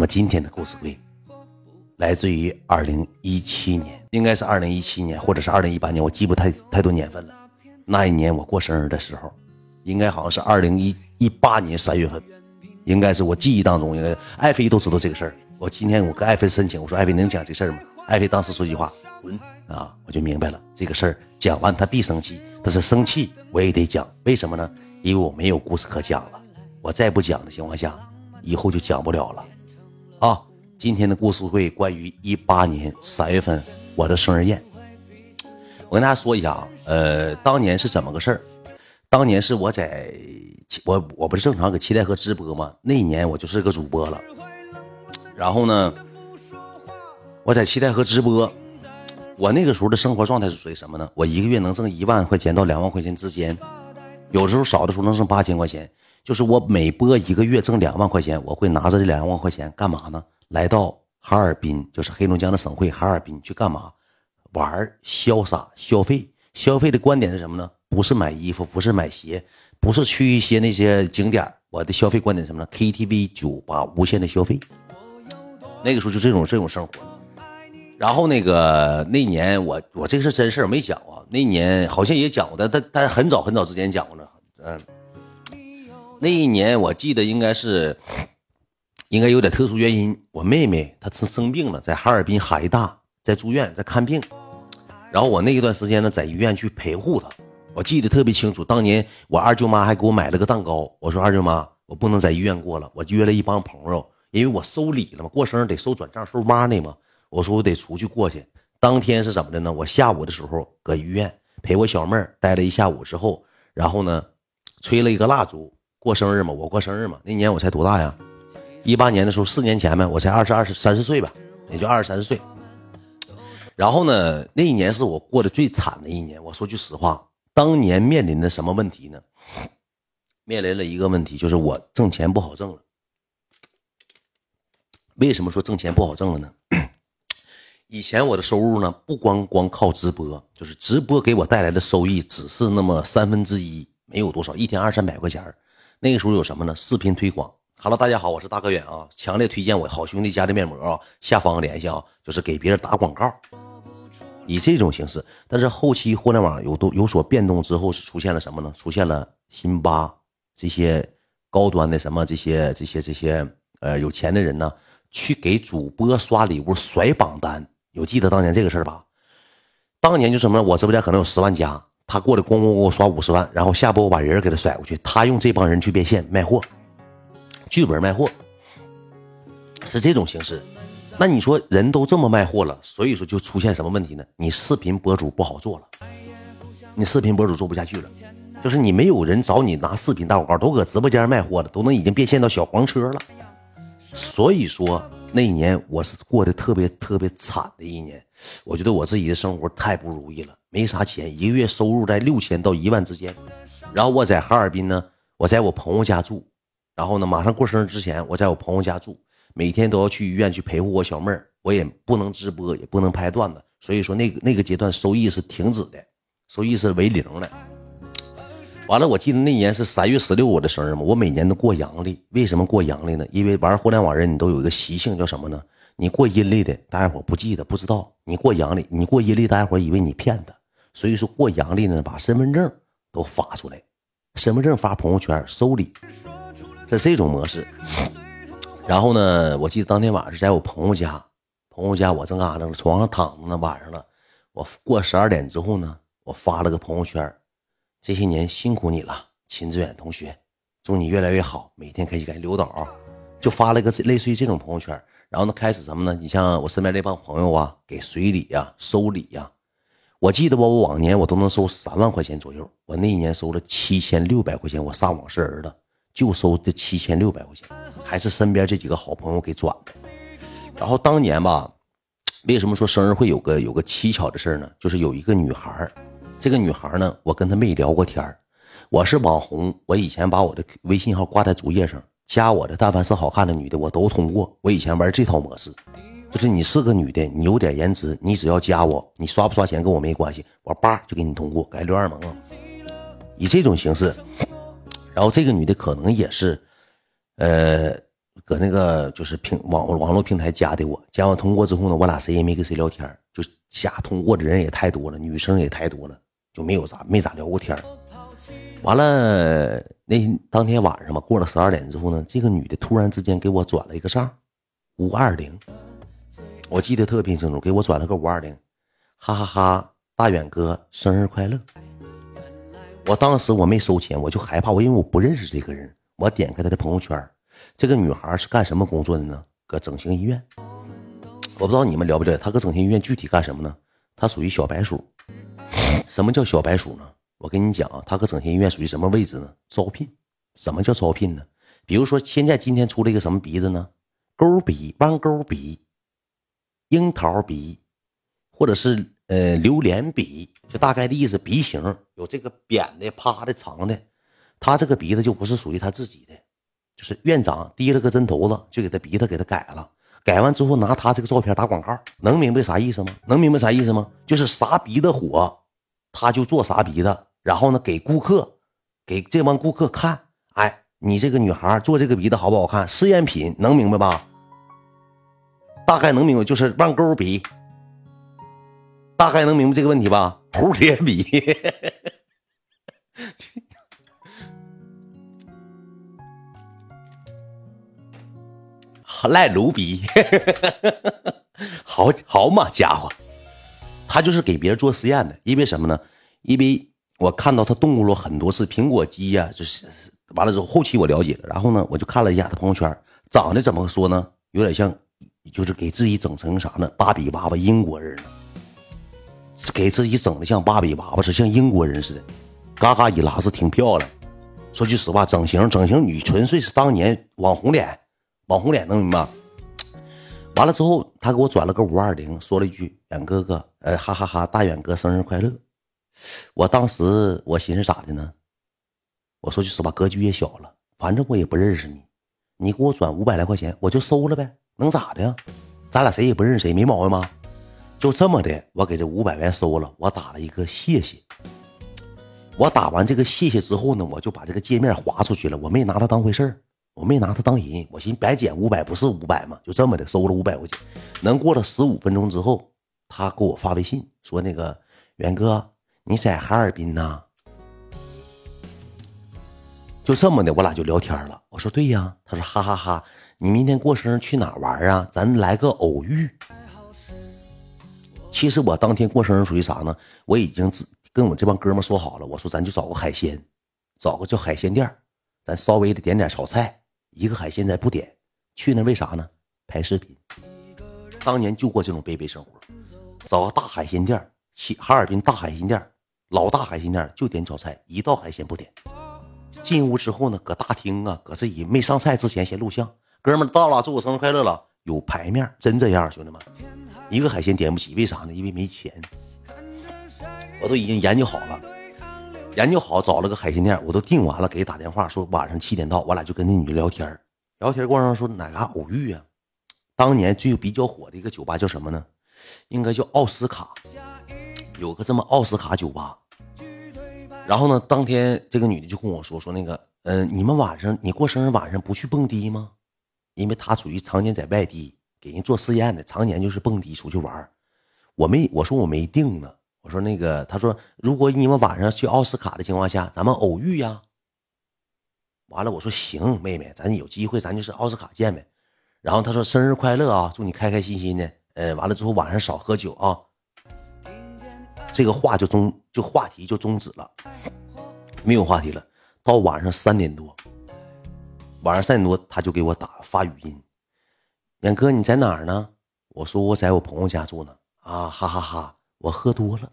那么今天的故事会来自于二零一七年，应该是二零一七年或者是二零一八年，我记不太太多年份了。那一年我过生日的时候，应该好像是二零一一八年三月份，应该是我记忆当中应该艾菲都知道这个事儿。我今天我跟艾菲申请，我说艾菲能讲这事儿吗？艾菲当时说句话，滚啊！我就明白了这个事儿讲完他必生气，但是生气我也得讲，为什么呢？因为我没有故事可讲了，我再不讲的情况下，以后就讲不了了。啊，今天的故事会关于一八年三月份我的生日宴。我跟大家说一下啊，呃，当年是怎么个事儿？当年是我在我我不是正常搁七台河直播吗？那一年我就是个主播了。然后呢，我在七台河直播，我那个时候的生活状态是属于什么呢？我一个月能挣一万块钱到两万块钱之间，有时候少的时候能挣八千块钱。就是我每播一个月挣两万块钱，我会拿着这两万块钱干嘛呢？来到哈尔滨，就是黑龙江的省会哈尔滨去干嘛？玩潇洒消费。消费的观点是什么呢？不是买衣服，不是买鞋，不是去一些那些景点。我的消费观点什么呢？KTV、酒吧，无限的消费。那个时候就这种这种生活。然后那个那年我我这个是真事儿，没讲过。那年好像也讲过但，但但很早很早之前讲过了。嗯。那一年我记得应该是，应该有点特殊原因。我妹妹她生生病了，在哈尔滨海大在住院在看病，然后我那一段时间呢在医院去陪护她。我记得特别清楚，当年我二舅妈还给我买了个蛋糕。我说二舅妈，我不能在医院过了，我约了一帮朋友，因为我收礼了嘛，过生日得收转账收 money 嘛。我说我得出去过去。当天是怎么的呢？我下午的时候搁医院陪我小妹儿待了一下午之后，然后呢，吹了一个蜡烛。过生日嘛，我过生日嘛。那年我才多大呀？一八年的时候，四年前呗，我才二十二、十三十岁吧，也就二十三十岁。然后呢，那一年是我过得最惨的一年。我说句实话，当年面临的什么问题呢？面临了一个问题，就是我挣钱不好挣了。为什么说挣钱不好挣了呢？以前我的收入呢，不光光靠直播，就是直播给我带来的收益只是那么三分之一，没有多少，一天二三百块钱那个时候有什么呢？视频推广。Hello，大家好，我是大哥远啊，强烈推荐我好兄弟家的面膜啊，下方联系啊，就是给别人打广告，以这种形式。但是后期互联网有都有所变动之后，是出现了什么呢？出现了辛巴这些高端的什么这些这些这些呃有钱的人呢，去给主播刷礼物甩榜单。有记得当年这个事儿吧？当年就什么呢？我直播间可能有十万加。他过来咣咣给我刷五十万，然后下播我把人给他甩过去，他用这帮人去变现卖货，剧本卖货是这种形式。那你说人都这么卖货了，所以说就出现什么问题呢？你视频博主不好做了，你视频博主做不下去了，就是你没有人找你拿视频打广告，都搁直播间卖货了，都能已经变现到小黄车了。所以说那一年我是过得特别特别惨的一年，我觉得我自己的生活太不如意了。没啥钱，一个月收入在六千到一万之间。然后我在哈尔滨呢，我在我朋友家住。然后呢，马上过生日之前，我在我朋友家住，每天都要去医院去陪护我小妹儿。我也不能直播，也不能拍段子，所以说那个那个阶段收益是停止的，收益是为零的。完了，我记得那年是三月十六我的生日嘛，我每年都过阳历。为什么过阳历呢？因为玩互联网人你都有一个习性，叫什么呢？你过阴历的，大家伙不记得不知道；你过阳历，你过阴历，大家伙以为你骗他。所以说过阳历呢，把身份证都发出来，身份证发朋友圈收礼，是这种模式。然后呢，我记得当天晚上是在我朋友家，朋友家我正干啥呢？床上躺着呢，晚上了。我过十二点之后呢，我发了个朋友圈，这些年辛苦你了，秦志远同学，祝你越来越好，每天开心开心。刘导就发了一个类似于这种朋友圈。然后呢，开始什么呢？你像我身边这帮朋友啊，给随礼呀，收礼呀。我记得吧，我往年我都能收三万块钱左右，我那一年收了七千六百块钱，我撒网是人的，就收这七千六百块钱，还是身边这几个好朋友给转的。然后当年吧，为什么说生日会有个有个蹊跷的事呢？就是有一个女孩这个女孩呢，我跟她没聊过天我是网红，我以前把我的微信号挂在主页上，加我的但凡是好看的女的，我都通过。我以前玩这套模式。就是你是个女的，你有点颜值，你只要加我，你刷不刷钱跟我没关系，我叭就给你通过，改刘二萌啊，以这种形式。然后这个女的可能也是，呃，搁那个就是平网网络平台加的我，加完通过之后呢，我俩谁也没跟谁聊天，就加通过的人也太多了，女生也太多了，就没有咋没咋聊过天完了那当天晚上吧，过了十二点之后呢，这个女的突然之间给我转了一个账，五二零，我记得特别清楚，给我转了个五二零，哈哈哈，大远哥生日快乐。我当时我没收钱，我就害怕，我因为我不认识这个人，我点开他的朋友圈。这个女孩是干什么工作的呢？搁整形医院。我不知道你们了不了解，她搁整形医院具体干什么呢？她属于小白鼠。什么叫小白鼠呢？我跟你讲啊，她搁整形医院属于什么位置呢？招聘。什么叫招聘呢？比如说现在今天出了一个什么鼻子呢？钩鼻、弯钩鼻、樱桃鼻，或者是呃榴莲鼻，就大概的意思。鼻型有这个扁的、趴的、长的，他这个鼻子就不是属于他自己的。就是院长提了个针头子，就给他鼻子给他改了，改完之后拿他这个照片打广告，能明白啥意思吗？能明白啥意思吗？就是啥鼻子火，他就做啥鼻子，然后呢给顾客，给这帮顾客看，哎，你这个女孩做这个鼻子好不好看？试验品能明白吧？大概能明白，就是弯钩鼻，大概能明白这个问题吧？蝴蝶鼻。赖卢比，好好嘛家伙，他就是给别人做实验的。因为什么呢？因为我看到他动过了很多次苹果机呀，就是完了之后，后期我了解了，然后呢，我就看了一下他朋友圈，长得怎么说呢？有点像，就是给自己整成啥呢？芭比娃娃英国人，给自己整的像芭比娃娃似的，像英国人似的，嘎嘎一拉是挺漂亮。说句实话，整形整形女纯粹是当年网红脸。网红脸能明白吗？完了之后，他给我转了个五二零，说了一句：“远哥哥，呃，哈哈哈，大远哥生日快乐。”我当时我寻思咋的呢？我说句实话，格局也小了，反正我也不认识你，你给我转五百来块钱，我就收了呗，能咋的？咱俩谁也不认识谁，没毛病吗？就这么的，我给这五百元收了，我打了一个谢谢。我打完这个谢谢之后呢，我就把这个界面划出去了，我没拿他当回事儿。我没拿他当人，我寻白捡五百不是五百吗？就这么的收了五百块钱。能过了十五分钟之后，他给我发微信说：“那个元哥，你在哈尔滨呐？”就这么的，我俩就聊天了。我说：“对呀。”他说：“哈哈哈，你明天过生日去哪玩啊？咱来个偶遇。”其实我当天过生日属于啥呢？我已经跟我这帮哥们说好了，我说咱就找个海鲜，找个叫海鲜店，咱稍微的点点炒菜。一个海鲜咱不点，去那为啥呢？拍视频。当年就过这种卑微生活，找个大海鲜店，去哈尔滨大海鲜店，老大海鲜店就点炒菜，一道海鲜不点。进屋之后呢，搁大厅啊，搁自己没上菜之前先录像。哥们到了，祝我生日快乐了，有牌面，真这样，兄弟们，一个海鲜点不起，为啥呢？因为没钱。我都已经研究好了。研究好，找了个海鲜店，我都订完了，给打电话说晚上七点到，我俩就跟那女的聊天聊天过程中说哪嘎偶遇啊？当年最比较火的一个酒吧叫什么呢？应该叫奥斯卡，有个这么奥斯卡酒吧。然后呢，当天这个女的就跟我说说那个，嗯，你们晚上你过生日晚上不去蹦迪吗？因为她属于常年在外地给人做试验的，常年就是蹦迪出去玩我没我说我没定呢。我说那个，他说如果你们晚上去奥斯卡的情况下，咱们偶遇呀。完了，我说行，妹妹，咱有机会，咱就是奥斯卡见呗。然后他说生日快乐啊，祝你开开心心的。呃，完了之后晚上少喝酒啊。这个话就终，就话题就终止了，没有话题了。到晚上三点多，晚上三点多他就给我打发语音，远哥你在哪儿呢？我说我在我朋友家住呢。啊，哈哈哈。我喝多了，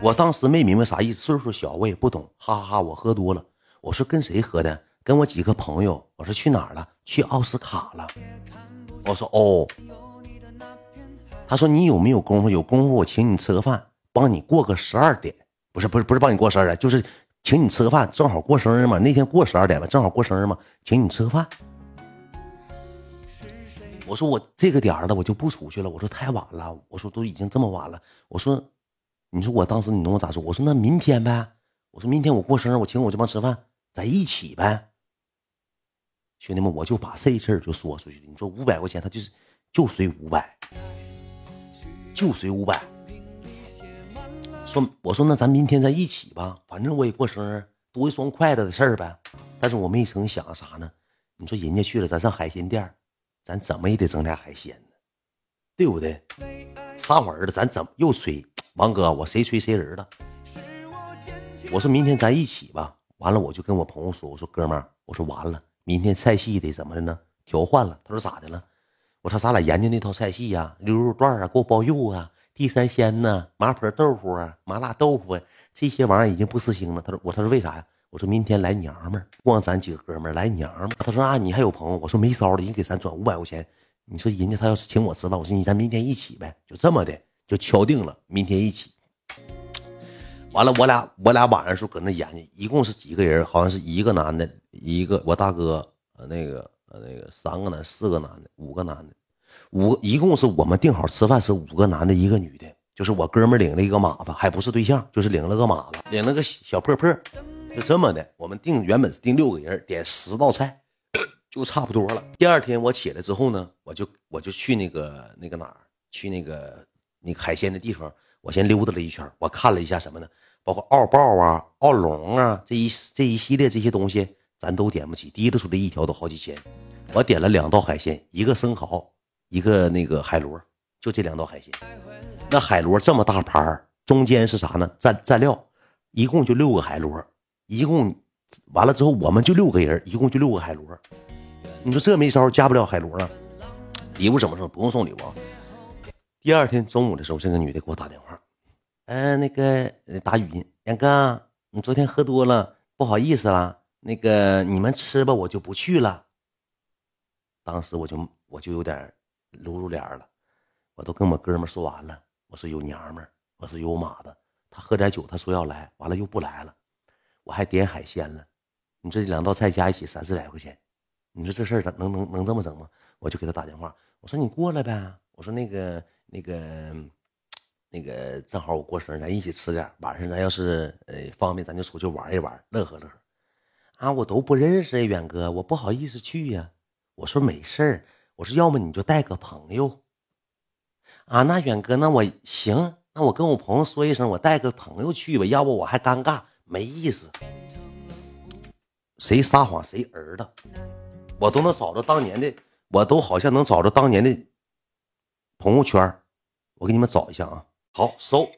我当时没明白啥意思，岁数小我也不懂，哈哈哈！我喝多了，我说跟谁喝的？跟我几个朋友。我说去哪儿了？去奥斯卡了。我说哦。他说你有没有功夫？有功夫我请你吃个饭，帮你过个十二点。不是不是不是帮你过十二点，就是请你吃个饭，正好过生日嘛。那天过十二点嘛，正好过生日嘛，请你吃个饭。我说我这个点儿了，我就不出去了。我说太晚了。我说都已经这么晚了。我说，你说我当时你懂我咋说？我说那明天呗。我说明天我过生日，我请我这帮吃饭，在一起呗。兄弟们，我就把这事儿就说出去了。你说五百块钱，他就是就随五百，就随五百。说我说那咱明天再一起吧，反正我也过生日，多一双筷子的事儿呗。但是我没成想啥呢？你说人家去了，咱上海鲜店儿，咱怎么也得整点海鲜呢，对不对？啥玩意儿的，咱怎么又吹？王哥，我谁吹谁人了？我说明天咱一起吧。完了，我就跟我朋友说，我说哥们儿，我说完了，明天菜系得怎么的呢？调换了。他说咋的了？我说咱俩研究那套菜系呀，溜肉段啊，锅包肉啊。地三鲜呢，麻婆豆腐啊，麻辣豆腐啊，这些玩意儿已经不时兴了。他说我，他说为啥呀？我说明天来娘们儿，光咱几个哥们儿来娘们儿。他说啊，你还有朋友？我说没招了，人给咱转五百块钱。你说人家他要是请我吃饭，我说你咱明天一起呗，就这么的就敲定了，明天一起。完了，我俩我俩晚上时候搁那研究，一共是几个人？好像是一个男的，一个我大哥，呃那个呃那个三个男，四个男的，五个男的。五一共是我们定好吃饭是五个男的，一个女的，就是我哥们领了一个马子，还不是对象，就是领了个马子，领了个小破破，就这么的。我们定原本是定六个人，点十道菜，就差不多了。第二天我起来之后呢，我就我就去那个那个哪儿，去那个那个海鲜的地方，我先溜达了一圈，我看了一下什么呢？包括澳鲍啊、澳龙啊这一这一系列这些东西，咱都点不起，提溜出来一条都好几千。我点了两道海鲜，一个生蚝。一个那个海螺，就这两道海鲜。那海螺这么大盘中间是啥呢？蘸蘸料，一共就六个海螺，一共完了之后，我们就六个人，一共就六个海螺。你说这没招，加不了海螺了。礼物怎么送？不用送礼物。第二天中午的时候，这个女的给我打电话，嗯，那个打语音，杨哥，你昨天喝多了，不好意思了，那个你们吃吧，我就不去了。当时我就我就有点。露露脸了，我都跟我哥们说完了。我说有娘们，我说有马的。他喝点酒，他说要来，完了又不来了。我还点海鲜了，你这两道菜加一起三四百块钱，你说这事儿能能能这么整吗？我就给他打电话，我说你过来呗。我说那个那个那个正好我过生日，咱一起吃点。晚上咱要是呃方便，咱就出去玩一玩，乐呵乐呵。啊，我都不认识远哥，我不好意思去呀。我说没事儿。我说，要么你就带个朋友，啊，那远哥，那我行，那我跟我朋友说一声，我带个朋友去吧，要不我还尴尬，没意思。谁撒谎谁儿子，我都能找着当年的，我都好像能找着当年的朋友圈，我给你们找一下啊。好，搜，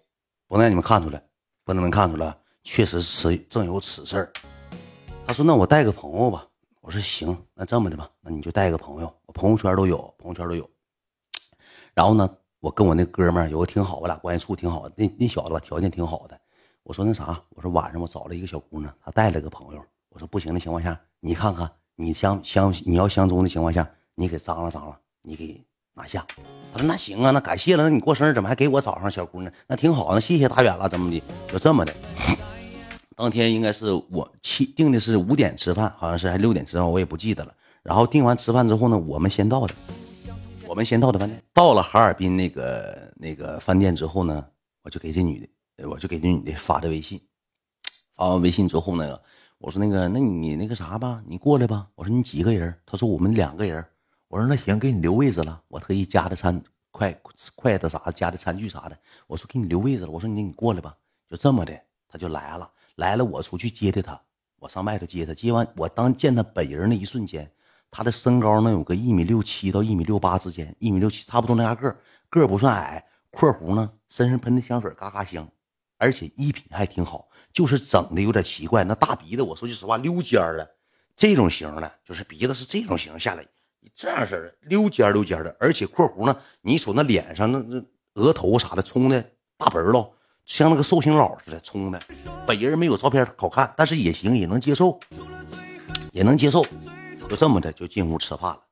不让你们看出来，不能看出来，确实是正有此事他说，那我带个朋友吧。我说行，那这么的吧，那你就带个朋友，我朋友圈都有，朋友圈都有。然后呢，我跟我那哥们儿有个挺好，我俩关系处挺好。那那小子吧，条件挺好的。我说那啥，我说晚上我找了一个小姑娘，她带了个朋友。我说不行的情况下，你看看，你相相你要相中的情况下，你给张罗张罗，你给拿下。他说那行啊，那感谢了。那你过生日怎么还给我找上小姑娘？那挺好，那谢谢大远了，怎么的？就这么的。当天应该是我七定的是五点吃饭，好像是还六点吃饭，我也不记得了。然后订完吃饭之后呢，我们先到的，我们先到的饭店。到了哈尔滨那个那个饭店之后呢，我就给这女的，我就给那女的发的微信。发完微信之后呢，我说那个，那你那个啥吧，你过来吧。我说你几个人？他说我们两个人。我说那行，给你留位置了。我特意加的餐筷筷子啥的加的餐具啥的。我说给你留位置了。我说你你过来吧。就这么的，他就来了。来了，我出去接的他，我上外头接他。接完，我当见他本人那一瞬间，他的身高能有个一米六七到一米六八之间，一米六七差不多那样个个不算矮。括弧呢，身上喷的香水嘎嘎香，而且衣品还挺好，就是整的有点奇怪。那大鼻子，我说句实话，溜尖了，这种型的，就是鼻子是这种型下来，这样式的溜尖溜尖的，而且括弧呢，你瞅那脸上那那额头啥的冲的大本了。像那个寿星佬似的冲的，本人没有照片好看，但是也行，也能接受，也能接受。就这么的就进屋吃饭了。